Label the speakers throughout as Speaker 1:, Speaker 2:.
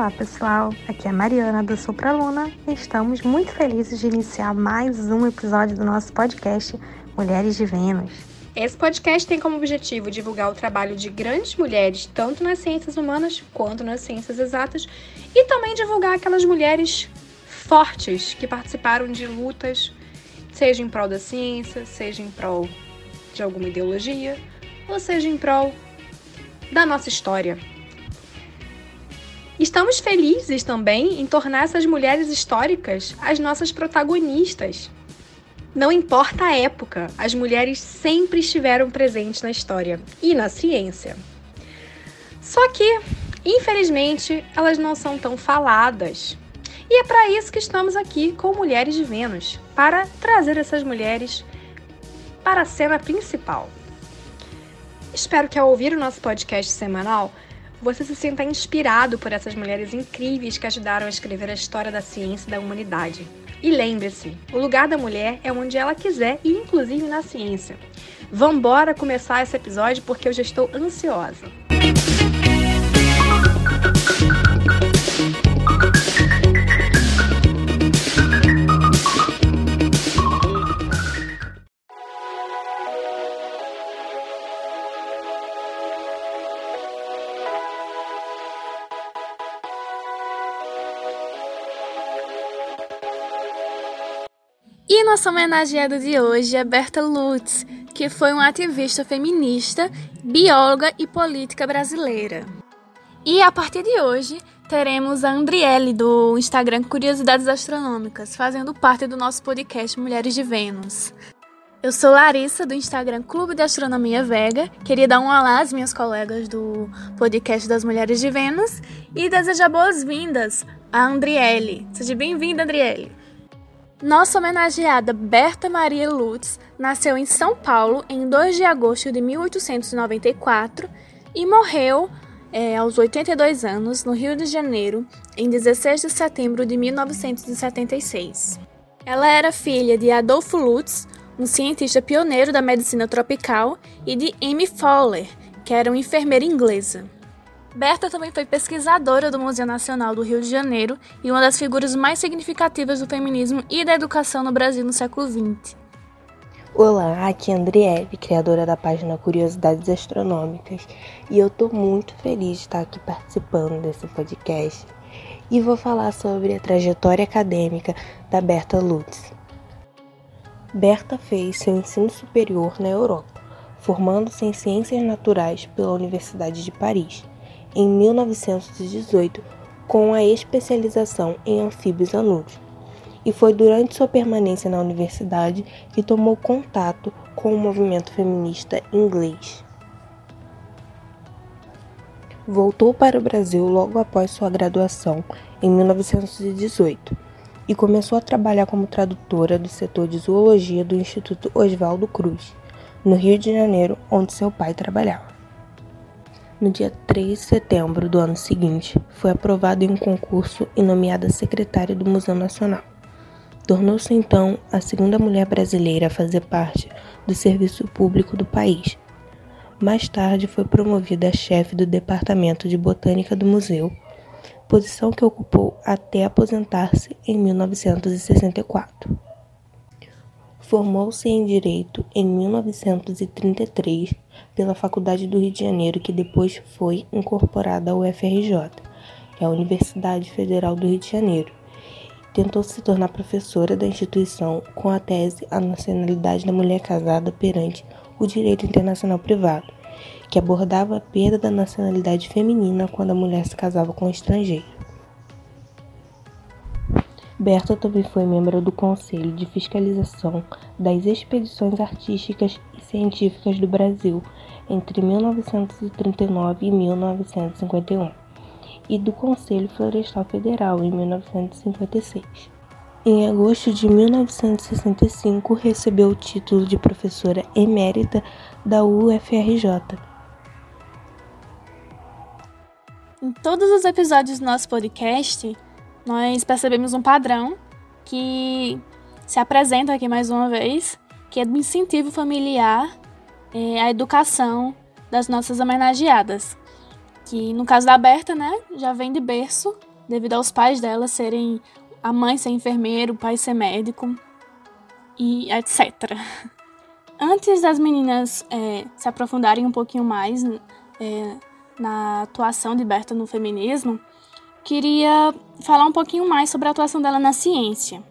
Speaker 1: Olá pessoal, aqui é a Mariana do Supraluna e estamos muito felizes de iniciar mais um episódio do nosso podcast Mulheres de Vênus.
Speaker 2: Esse podcast tem como objetivo divulgar o trabalho de grandes mulheres, tanto nas ciências humanas quanto nas ciências exatas, e também divulgar aquelas mulheres fortes que participaram de lutas, seja em prol da ciência, seja em prol de alguma ideologia, ou seja em prol da nossa história. Estamos felizes também em tornar essas mulheres históricas as nossas protagonistas. Não importa a época, as mulheres sempre estiveram presentes na história e na ciência. Só que, infelizmente, elas não são tão faladas. E é para isso que estamos aqui com Mulheres de Vênus para trazer essas mulheres para a cena principal. Espero que ao ouvir o nosso podcast semanal você se sinta inspirado por essas mulheres incríveis que ajudaram a escrever a história da ciência e da humanidade. E lembre-se, o lugar da mulher é onde ela quiser e inclusive na ciência. Vambora começar esse episódio porque eu já estou ansiosa.
Speaker 3: E nossa homenageada de hoje é Berta Lutz, que foi uma ativista feminista, bióloga e política brasileira. E a partir de hoje, teremos a Andriele do Instagram Curiosidades Astronômicas, fazendo parte do nosso podcast Mulheres de Vênus. Eu sou Larissa, do Instagram Clube de Astronomia Vega. Queria dar um olá às minhas colegas do podcast das Mulheres de Vênus e desejar boas-vindas a Andriele. Seja bem-vinda, Andriele! Nossa homenageada Berta Maria Lutz nasceu em São Paulo em 2 de agosto de 1894 e morreu é, aos 82 anos no Rio de Janeiro em 16 de setembro de 1976. Ela era filha de Adolfo Lutz, um cientista pioneiro da medicina tropical, e de Amy Fowler, que era uma enfermeira inglesa. Berta também foi pesquisadora do Museu Nacional do Rio de Janeiro e uma das figuras mais significativas do feminismo e da educação no Brasil no século XX.
Speaker 4: Olá, aqui é Andriele, criadora da página Curiosidades Astronômicas, e eu estou muito feliz de estar aqui participando desse podcast e vou falar sobre a trajetória acadêmica da Berta Lutz. Berta fez seu ensino superior na Europa, formando-se em Ciências Naturais pela Universidade de Paris em 1918 com a especialização em anfíbios anúbios. E foi durante sua permanência na universidade que tomou contato com o movimento feminista inglês. Voltou para o Brasil logo após sua graduação, em 1918, e começou a trabalhar como tradutora do setor de zoologia do Instituto Oswaldo Cruz, no Rio de Janeiro, onde seu pai trabalhava. No dia 3 de setembro do ano seguinte, foi aprovada em um concurso e nomeada secretária do Museu Nacional. Tornou-se então a segunda mulher brasileira a fazer parte do serviço público do país. Mais tarde foi promovida a chefe do Departamento de Botânica do Museu, posição que ocupou até aposentar-se em 1964. Formou-se em Direito em 1933 pela Faculdade do Rio de Janeiro, que depois foi incorporada ao UFRJ, é a Universidade Federal do Rio de Janeiro. Tentou se tornar professora da instituição com a tese A Nacionalidade da Mulher Casada perante o Direito Internacional Privado, que abordava a perda da nacionalidade feminina quando a mulher se casava com um estrangeiro. Berta também foi membro do Conselho de Fiscalização das Expedições Artísticas e Científicas do Brasil entre 1939 e 1951 e do Conselho Florestal Federal em 1956. Em agosto de 1965, recebeu o título de professora emérita da UFRJ.
Speaker 3: Em todos os episódios do nosso podcast, nós percebemos um padrão que se apresenta aqui mais uma vez, que é do incentivo familiar é, à educação das nossas homenageadas. que no caso da Berta, né, já vem de berço, devido aos pais dela serem a mãe ser enfermeiro, o pai ser médico e etc. Antes das meninas é, se aprofundarem um pouquinho mais é, na atuação de Berta no feminismo, queria falar um pouquinho mais sobre a atuação dela na ciência.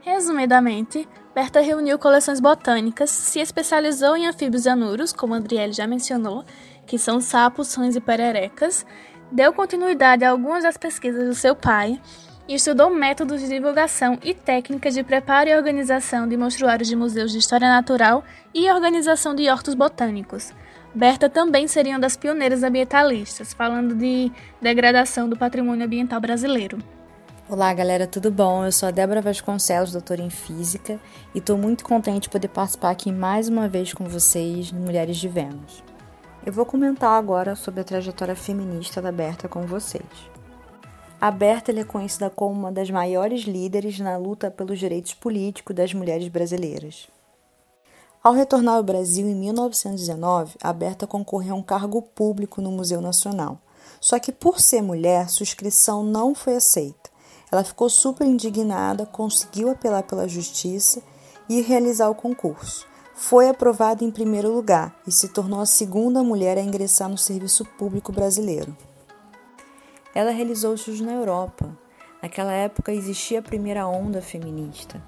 Speaker 3: Resumidamente, Berta reuniu coleções botânicas, se especializou em anfíbios anuros, como a Adriele já mencionou, que são sapos, rãs e pererecas, deu continuidade a algumas das pesquisas do seu pai e estudou métodos de divulgação e técnicas de preparo e organização de monstruários de museus de história natural e organização de hortos botânicos. Berta também seria uma das pioneiras ambientalistas, falando de degradação do patrimônio ambiental brasileiro.
Speaker 5: Olá, galera, tudo bom? Eu sou a Débora Vasconcelos, doutora em Física, e estou muito contente de poder participar aqui mais uma vez com vocês no Mulheres de Vênus. Eu vou comentar agora sobre a trajetória feminista da Berta com vocês. A Berta é conhecida como uma das maiores líderes na luta pelos direitos políticos das mulheres brasileiras. Ao retornar ao Brasil em 1919, a Berta concorreu a um cargo público no Museu Nacional. Só que, por ser mulher, sua inscrição não foi aceita. Ela ficou super indignada, conseguiu apelar pela justiça e realizar o concurso. Foi aprovada em primeiro lugar e se tornou a segunda mulher a ingressar no serviço público brasileiro. Ela realizou shows na Europa. Naquela época existia a primeira onda feminista.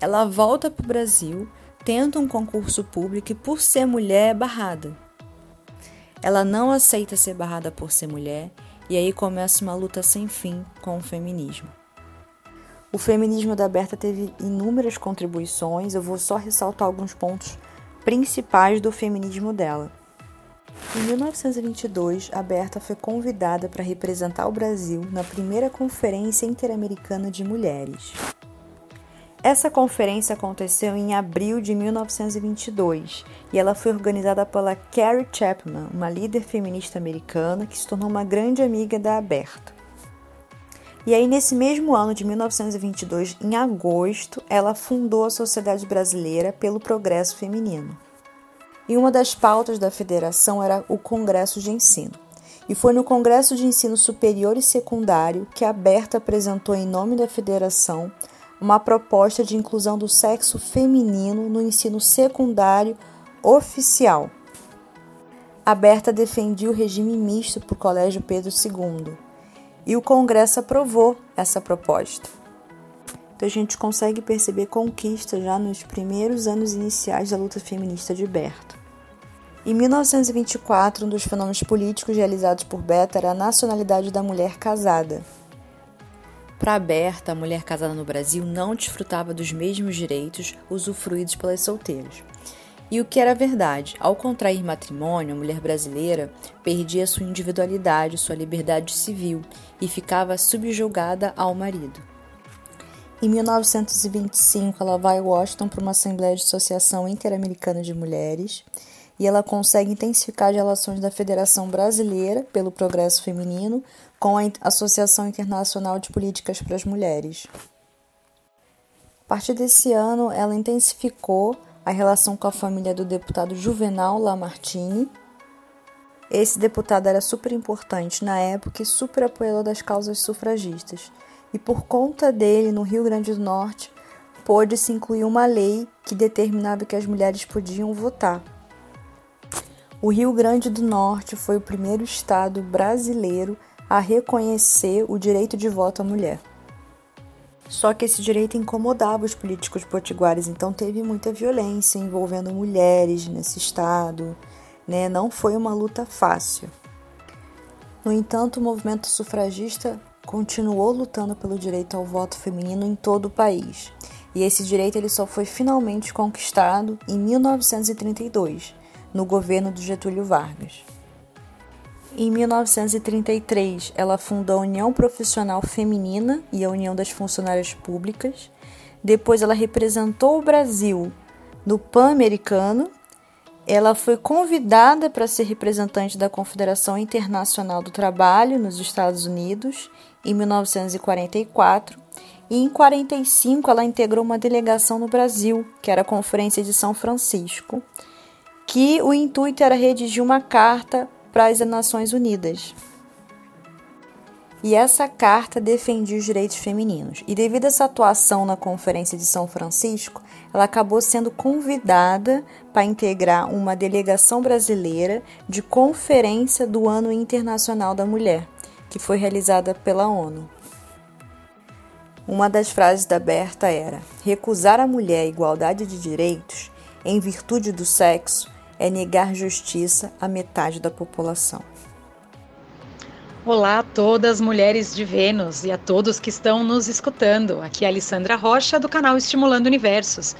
Speaker 5: Ela volta para o Brasil, tenta um concurso público e, por ser mulher, é barrada. Ela não aceita ser barrada por ser mulher e aí começa uma luta sem fim com o feminismo. O feminismo da Berta teve inúmeras contribuições, eu vou só ressaltar alguns pontos principais do feminismo dela. Em 1922, a Berta foi convidada para representar o Brasil na primeira Conferência Interamericana de Mulheres. Essa conferência aconteceu em abril de 1922 e ela foi organizada pela Carrie Chapman, uma líder feminista americana que se tornou uma grande amiga da Berta. E aí, nesse mesmo ano de 1922, em agosto, ela fundou a Sociedade Brasileira pelo Progresso Feminino e uma das pautas da federação era o Congresso de Ensino. E foi no Congresso de Ensino Superior e Secundário que a Berta apresentou, em nome da federação, uma proposta de inclusão do sexo feminino no ensino secundário oficial. A Berta defendia o regime misto para o Colégio Pedro II e o Congresso aprovou essa proposta. Então a gente consegue perceber conquistas já nos primeiros anos iniciais da luta feminista de Berta. Em 1924, um dos fenômenos políticos realizados por Berta era a nacionalidade da mulher casada. Para Berta, a mulher casada no Brasil não desfrutava dos mesmos direitos usufruídos pelas solteiras. E o que era verdade, ao contrair matrimônio, a mulher brasileira perdia sua individualidade, sua liberdade civil e ficava subjugada ao marido. Em 1925, ela vai a Washington para uma Assembleia de Associação Interamericana de Mulheres e ela consegue intensificar as relações da Federação Brasileira pelo Progresso Feminino com a Associação Internacional de Políticas para as Mulheres. A partir desse ano, ela intensificou a relação com a família do deputado Juvenal Lamartine. Esse deputado era super importante na época e super apoiador das causas sufragistas e por conta dele, no Rio Grande do Norte, pôde-se incluir uma lei que determinava que as mulheres podiam votar. O Rio Grande do Norte foi o primeiro estado brasileiro a reconhecer o direito de voto à mulher. Só que esse direito incomodava os políticos potiguares, então teve muita violência envolvendo mulheres nesse estado, né? Não foi uma luta fácil. No entanto, o movimento sufragista continuou lutando pelo direito ao voto feminino em todo o país. E esse direito ele só foi finalmente conquistado em 1932, no governo do Getúlio Vargas. Em 1933, ela fundou a União Profissional Feminina e a União das Funcionárias Públicas. Depois, ela representou o Brasil no Pan-Americano. Ela foi convidada para ser representante da Confederação Internacional do Trabalho nos Estados Unidos em 1944 e em 45 ela integrou uma delegação no Brasil, que era a Conferência de São Francisco, que o intuito era redigir uma carta para as Nações Unidas. E essa carta defendia os direitos femininos. E devido a essa atuação na Conferência de São Francisco, ela acabou sendo convidada para integrar uma delegação brasileira de Conferência do Ano Internacional da Mulher, que foi realizada pela ONU. Uma das frases da Berta era: recusar à mulher a igualdade de direitos em virtude do sexo é negar justiça à metade da população.
Speaker 6: Olá a todas mulheres de Vênus e a todos que estão nos escutando. Aqui é a Alessandra Rocha do canal Estimulando Universos.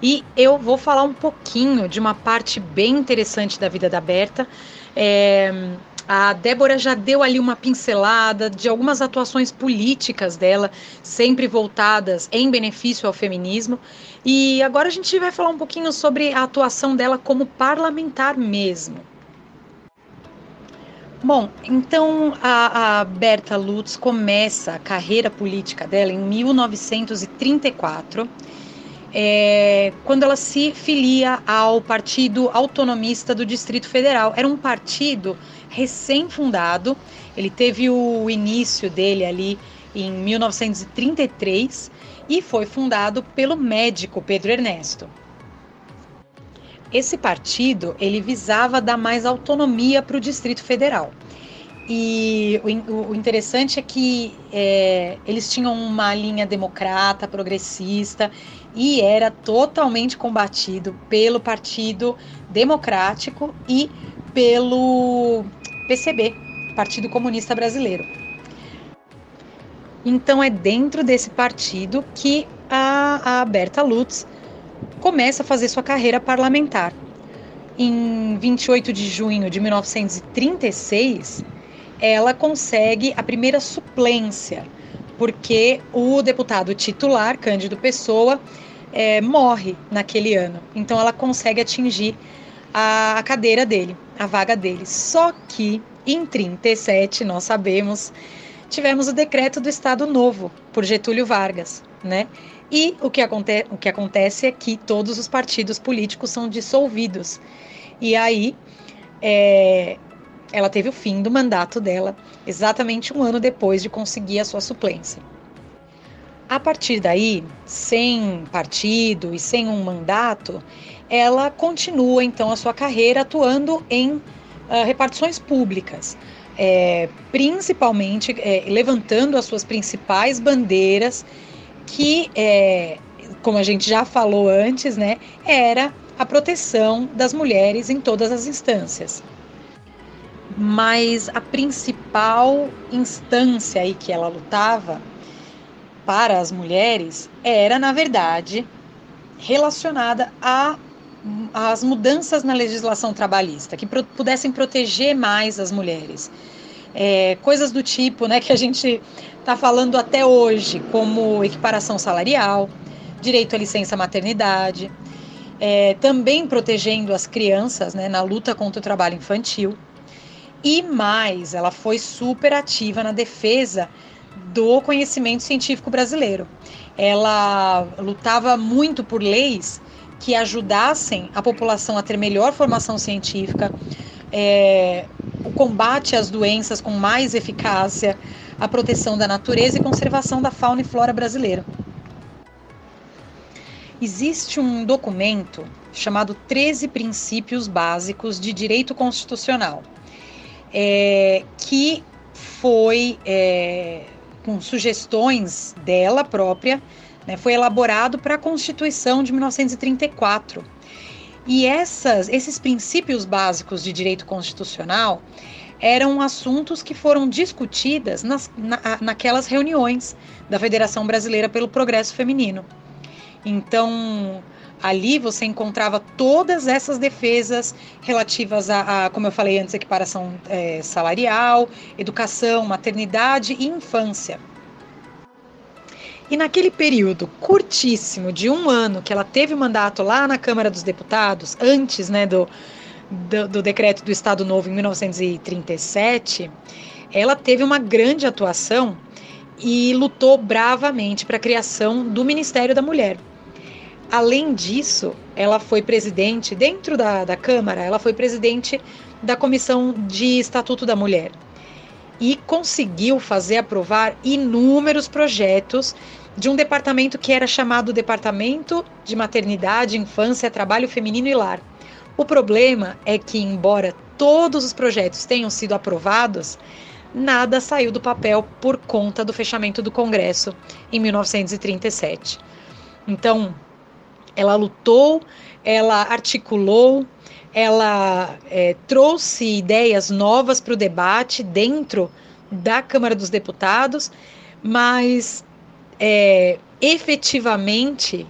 Speaker 6: E eu vou falar um pouquinho de uma parte bem interessante da vida da Berta. É, a Débora já deu ali uma pincelada de algumas atuações políticas dela, sempre voltadas em benefício ao feminismo. E agora a gente vai falar um pouquinho sobre a atuação dela como parlamentar mesmo. Bom, então a, a Berta Lutz começa a carreira política dela em 1934, é, quando ela se filia ao Partido Autonomista do Distrito Federal. Era um partido recém-fundado, ele teve o início dele ali em 1933 e foi fundado pelo médico Pedro Ernesto. Esse partido ele visava dar mais autonomia para o Distrito Federal. E o, interessante é que é, eles tinham uma linha democrata, progressista, e era totalmente combatido pelo Partido Democrático e pelo PCB, Partido Comunista Brasileiro. Então é dentro desse partido que a, a Berta Lutz começa a fazer sua carreira parlamentar. Em 28 de junho de 1936, ela consegue a primeira suplência, porque o deputado titular, Cândido Pessoa, é, morre naquele ano. Então ela consegue atingir a cadeira dele, a vaga dele. Só que em 37, nós sabemos, tivemos o decreto do Estado Novo por Getúlio Vargas, né? E o que, aconte o que acontece é que todos os partidos políticos são dissolvidos. E aí é, ela teve o fim do mandato dela exatamente um ano depois de conseguir a sua suplência. A partir daí, sem partido e sem um mandato, ela continua então a sua carreira atuando em uh, repartições públicas, é, principalmente é, levantando as suas principais bandeiras que, é, como a gente já falou antes, né, era a proteção das mulheres em todas as instâncias. Mas a principal instância aí que ela lutava para as mulheres era, na verdade, relacionada a as mudanças na legislação trabalhista que pro, pudessem proteger mais as mulheres. É, coisas do tipo né, que a gente está falando até hoje, como equiparação salarial, direito à licença maternidade, é, também protegendo as crianças né, na luta contra o trabalho infantil. E mais, ela foi super ativa na defesa do conhecimento científico brasileiro. Ela lutava muito por leis que ajudassem a população a ter melhor formação científica, é, o combate às doenças com mais eficácia, a proteção da natureza e conservação da fauna e flora brasileira. Existe um documento chamado 13 Princípios Básicos de Direito Constitucional, é, que foi, é, com sugestões dela própria, né, foi elaborado para a Constituição de 1934. E essas, esses princípios básicos de direito constitucional eram assuntos que foram discutidas nas, na, naquelas reuniões da Federação Brasileira pelo Progresso Feminino. Então, ali você encontrava todas essas defesas relativas a, a como eu falei antes, equiparação é, salarial, educação, maternidade e infância. E naquele período curtíssimo de um ano que ela teve o mandato lá na Câmara dos Deputados, antes né, do, do, do decreto do Estado Novo em 1937, ela teve uma grande atuação e lutou bravamente para a criação do Ministério da Mulher. Além disso, ela foi presidente, dentro da, da Câmara, ela foi presidente da Comissão de Estatuto da Mulher e conseguiu fazer aprovar inúmeros projetos de um departamento que era chamado Departamento de Maternidade, Infância, Trabalho Feminino e Lar. O problema é que, embora todos os projetos tenham sido aprovados, nada saiu do papel por conta do fechamento do Congresso em 1937. Então, ela lutou, ela articulou, ela é, trouxe ideias novas para o debate dentro da Câmara dos Deputados, mas é, efetivamente,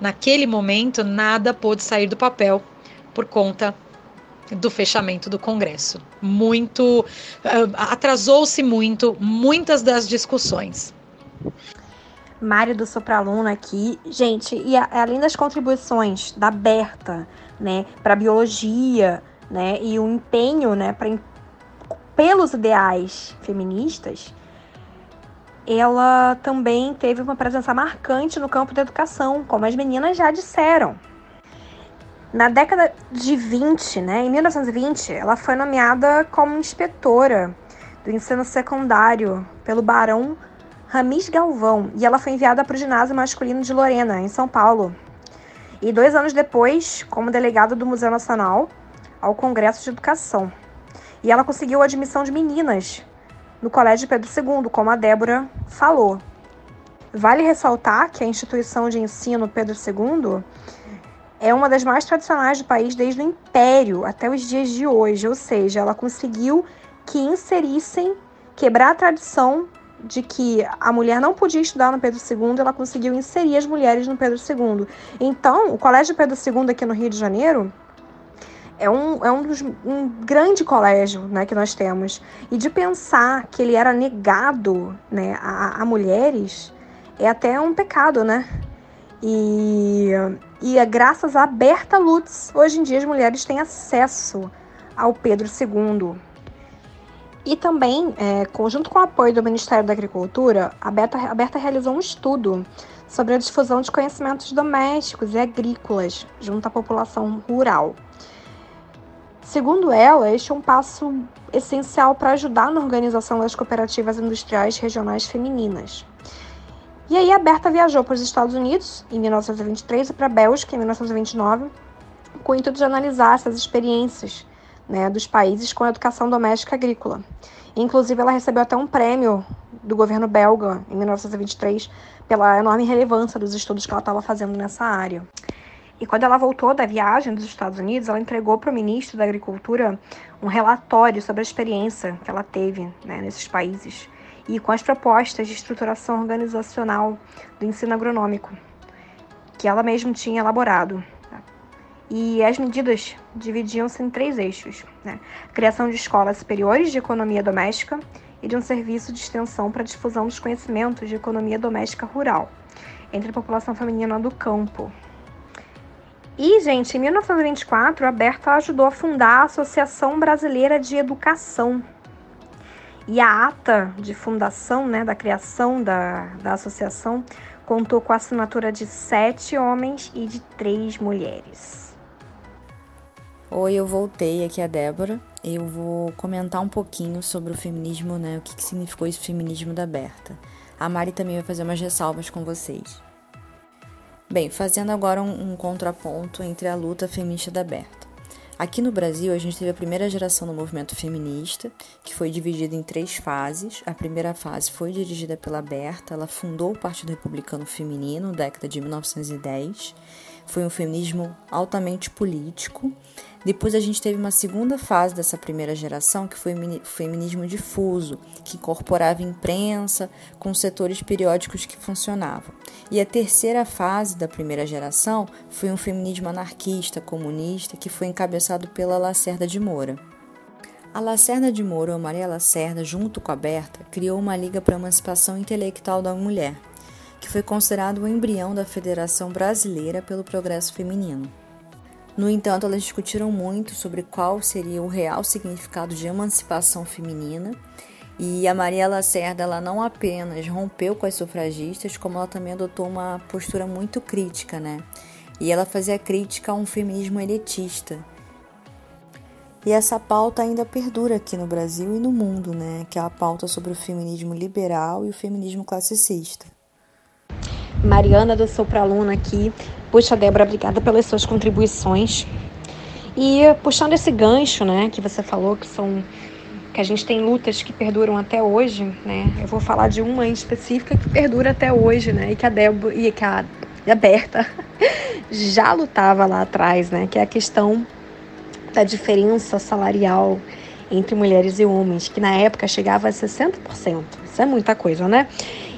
Speaker 6: naquele momento, nada pôde sair do papel por conta do fechamento do Congresso. Muito uh, atrasou-se muito muitas das discussões.
Speaker 2: Mário do Sopraluna aqui. Gente, e a, além das contribuições da Berta, né, para biologia, né, e o empenho, né, pra, pelos ideais feministas, ela também teve uma presença marcante no campo da educação, como as meninas já disseram. Na década de 20, né, em 1920, ela foi nomeada como inspetora do ensino secundário pelo Barão Ramis Galvão e ela foi enviada para o ginásio masculino de Lorena, em São Paulo. E dois anos depois, como delegada do Museu Nacional ao Congresso de Educação. E ela conseguiu a admissão de meninas no Colégio Pedro II, como a Débora falou. Vale ressaltar que a instituição de ensino Pedro II é uma das mais tradicionais do país desde o Império até os dias de hoje, ou seja, ela conseguiu que inserissem, quebrar a tradição de que a mulher não podia estudar no Pedro II, ela conseguiu inserir as mulheres no Pedro II. Então, o Colégio Pedro II aqui no Rio de Janeiro é um, é um, dos, um grande colégio né, que nós temos. E de pensar que ele era negado né, a, a mulheres é até um pecado, né? E, e é graças a Berta Lutz, hoje em dia as mulheres têm acesso ao Pedro II. E também, é, junto com o apoio do Ministério da Agricultura, a a Berta realizou um estudo sobre a difusão de conhecimentos domésticos e agrícolas junto à população rural. Segundo ela, este é um passo essencial para ajudar na organização das cooperativas industriais regionais femininas. E aí a Berta viajou para os Estados Unidos em 1923 e para a Bélgica em 1929, com o intuito de analisar essas experiências né, dos países com educação doméstica agrícola. Inclusive, ela recebeu até um prêmio do governo belga em 1923 pela enorme relevância dos estudos que ela estava fazendo nessa área. E quando ela voltou da viagem dos Estados Unidos, ela entregou para o ministro da Agricultura um relatório sobre a experiência que ela teve né, nesses países e com as propostas de estruturação organizacional do ensino agronômico que ela mesma tinha elaborado. E as medidas dividiam-se em três eixos: né? criação de escolas superiores de economia doméstica e de um serviço de extensão para a difusão dos conhecimentos de economia doméstica rural entre a população feminina do campo. E, gente, em 1924, a Berta ajudou a fundar a Associação Brasileira de Educação. E a ata de fundação, né, da criação da, da associação, contou com a assinatura de sete homens e de três mulheres.
Speaker 5: Oi, eu voltei aqui a Débora. Eu vou comentar um pouquinho sobre o feminismo, né? O que, que significou esse feminismo da Berta. A Mari também vai fazer umas ressalvas com vocês. Bem, fazendo agora um, um contraponto entre a luta feminista da Berta. Aqui no Brasil, a gente teve a primeira geração do movimento feminista, que foi dividida em três fases. A primeira fase foi dirigida pela Berta, ela fundou o Partido Republicano Feminino, década de 1910. Foi um feminismo altamente político depois a gente teve uma segunda fase dessa primeira geração, que foi o feminismo difuso, que incorporava imprensa com setores periódicos que funcionavam. E a terceira fase da primeira geração foi um feminismo anarquista, comunista, que foi encabeçado pela Lacerda de Moura. A Lacerda de Moura, ou Maria Lacerda, junto com a Berta, criou uma liga para a emancipação intelectual da mulher, que foi considerado o embrião da Federação Brasileira pelo Progresso Feminino. No entanto, elas discutiram muito sobre qual seria o real significado de emancipação feminina. E a Maria Lacerda ela não apenas rompeu com as sufragistas, como ela também adotou uma postura muito crítica, né? E ela fazia crítica a um feminismo elitista. E essa pauta ainda perdura aqui no Brasil e no mundo, né? Que é a pauta sobre o feminismo liberal e o feminismo classicista.
Speaker 2: Mariana do Sopraluna aqui. Puxa, Débora, obrigada pelas suas contribuições. E puxando esse gancho, né, que você falou que são que a gente tem lutas que perduram até hoje, né? Eu vou falar de uma em específica que perdura até hoje, né? E que a Débora e que a, a Berta já lutava lá atrás, né? Que é a questão da diferença salarial entre mulheres e homens, que na época chegava a 60%. Isso é muita coisa, né?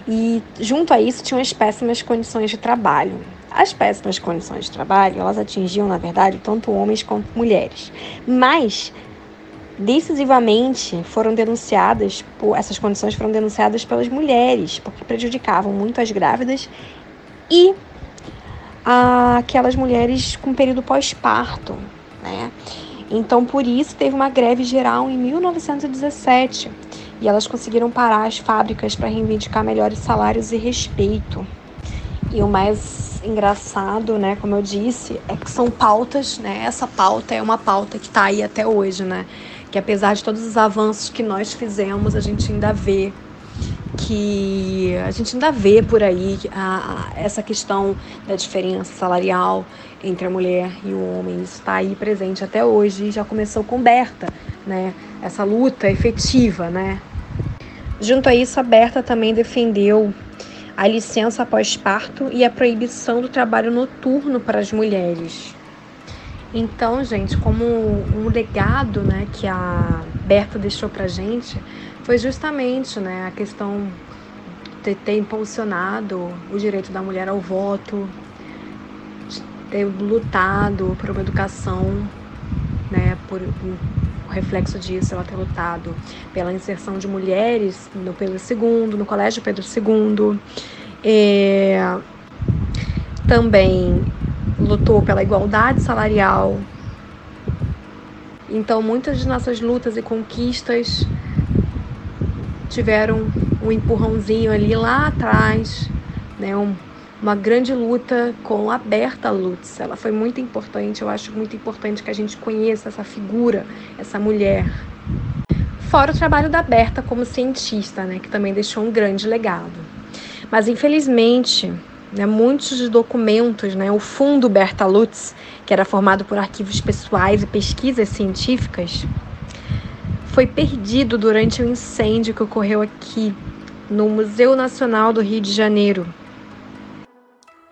Speaker 2: E junto a isso tinham as péssimas condições de trabalho. As péssimas condições de trabalho, elas atingiam, na verdade, tanto homens quanto mulheres. Mas decisivamente foram denunciadas, por, essas condições foram denunciadas pelas mulheres, porque prejudicavam muito as grávidas e aquelas mulheres com período pós-parto, né? Então, por isso, teve uma greve geral em 1917 e elas conseguiram parar as fábricas para reivindicar melhores salários e respeito. E o mais engraçado, né, como eu disse, é que são pautas, né? Essa pauta é uma pauta que está aí até hoje, né? Que apesar de todos os avanços que nós fizemos, a gente ainda vê que a gente ainda vê por aí a, a, essa questão da diferença salarial entre a mulher e o homem. Isso está aí presente até hoje e já começou com Berta, né? Essa luta efetiva, né? Junto a isso, a Berta também defendeu a licença pós-parto e a proibição do trabalho noturno para as mulheres. Então, gente, como um legado né, que a Berta deixou para gente, foi justamente né, a questão de ter impulsionado o direito da mulher ao voto, ter lutado por uma educação, né, por reflexo disso, ela ter lutado pela inserção de mulheres no Pedro II, no Colégio Pedro II, é, também lutou pela igualdade salarial. Então, muitas de nossas lutas e conquistas tiveram um empurrãozinho ali lá atrás, né? Um, uma grande luta com a Berta Lutz. Ela foi muito importante, eu acho muito importante que a gente conheça essa figura, essa mulher. Fora o trabalho da Berta como cientista, né, que também deixou um grande legado. Mas infelizmente, né, muitos documentos, né, o fundo Berta Lutz, que era formado por arquivos pessoais e pesquisas científicas, foi perdido durante o incêndio que ocorreu aqui no Museu Nacional do Rio de Janeiro.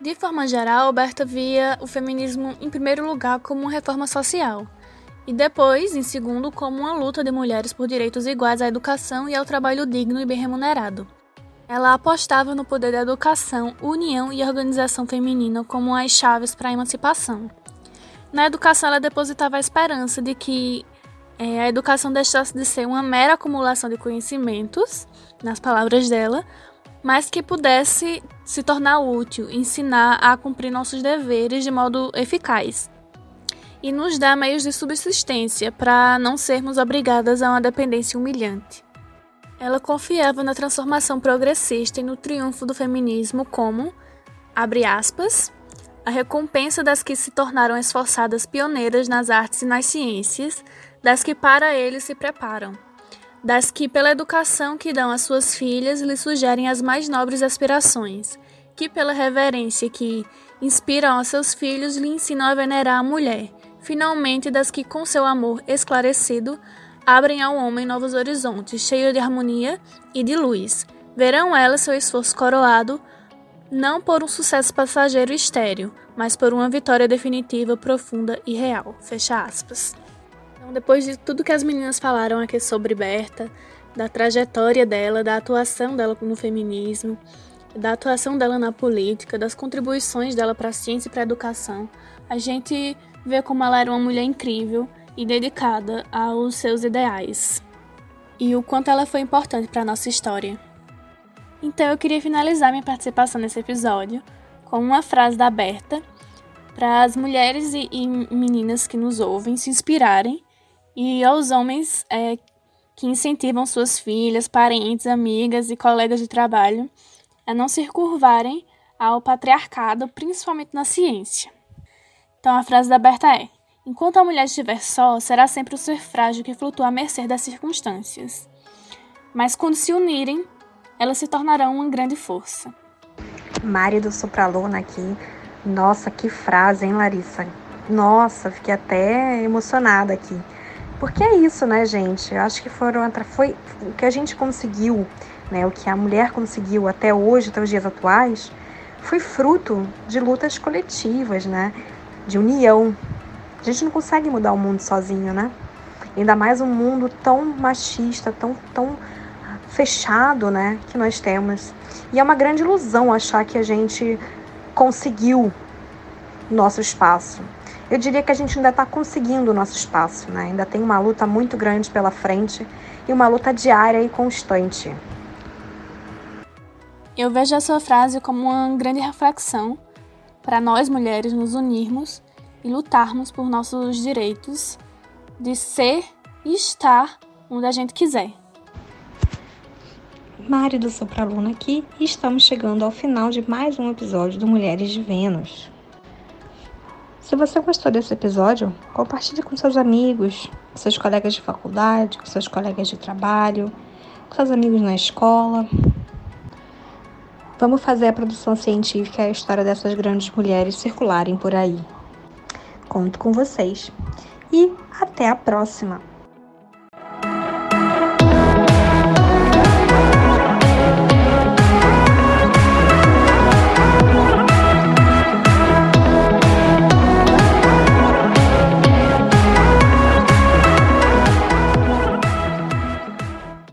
Speaker 3: De forma geral, Berta via o feminismo em primeiro lugar como uma reforma social e depois, em segundo, como uma luta de mulheres por direitos iguais à educação e ao trabalho digno e bem remunerado. Ela apostava no poder da educação, união e organização feminina como as chaves para a emancipação. Na educação, ela depositava a esperança de que é, a educação deixasse de ser uma mera acumulação de conhecimentos, nas palavras dela, mas que pudesse se tornar útil, ensinar a cumprir nossos deveres de modo eficaz e nos dar meios de subsistência para não sermos obrigadas a uma dependência humilhante. Ela confiava na transformação progressista e no triunfo do feminismo como, abre aspas, a recompensa das que se tornaram esforçadas pioneiras nas artes e nas ciências, das que para ele se preparam, das que pela educação que dão às suas filhas lhe sugerem as mais nobres aspirações, que pela reverência que inspiram aos seus filhos lhe ensinam a venerar a mulher, finalmente das que com seu amor esclarecido abrem ao homem novos horizontes, cheios de harmonia e de luz. Verão elas seu esforço coroado não por um sucesso passageiro e estéril, mas por uma vitória definitiva, profunda e real. Fecha aspas. Então, depois de tudo que as meninas falaram aqui sobre Berta, da trajetória dela, da atuação dela no feminismo, da atuação dela na política, das contribuições dela para a ciência e para a educação, a gente vê como ela era uma mulher incrível e dedicada aos seus ideais. E o quanto ela foi importante para a nossa história. Então eu queria finalizar minha participação nesse episódio com uma frase da Berta para as mulheres e, e meninas que nos ouvem se inspirarem e aos homens é, que incentivam suas filhas, parentes, amigas e colegas de trabalho a não se curvarem ao patriarcado, principalmente na ciência. Então a frase da Berta é: Enquanto a mulher estiver só, será sempre o ser frágil que flutua à mercê das circunstâncias. Mas quando se unirem, elas se tornarão uma grande força.
Speaker 2: Mari do Supraluna aqui. Nossa, que frase, hein, Larissa? Nossa, fiquei até emocionada aqui. Porque é isso, né, gente? Eu acho que foram foi o que a gente conseguiu, né, o que a mulher conseguiu até hoje, até os dias atuais, foi fruto de lutas coletivas, né? De união. A gente não consegue mudar o mundo sozinho, né? Ainda mais um mundo tão machista, tão, tão fechado, né, que nós temos. E é uma grande ilusão achar que a gente conseguiu nosso espaço. Eu diria que a gente ainda está conseguindo o nosso espaço, né? Ainda tem uma luta muito grande pela frente e uma luta diária e constante.
Speaker 3: Eu vejo essa frase como uma grande reflexão para nós mulheres nos unirmos e lutarmos por nossos direitos de ser e estar onde a gente quiser.
Speaker 2: Mari do Sopraluna aqui e estamos chegando ao final de mais um episódio do Mulheres de Vênus. Se você gostou desse episódio, compartilhe com seus amigos, com seus colegas de faculdade, com seus colegas de trabalho, com seus amigos na escola. Vamos fazer a produção científica e a história dessas grandes mulheres circularem por aí. Conto com vocês. E até a próxima!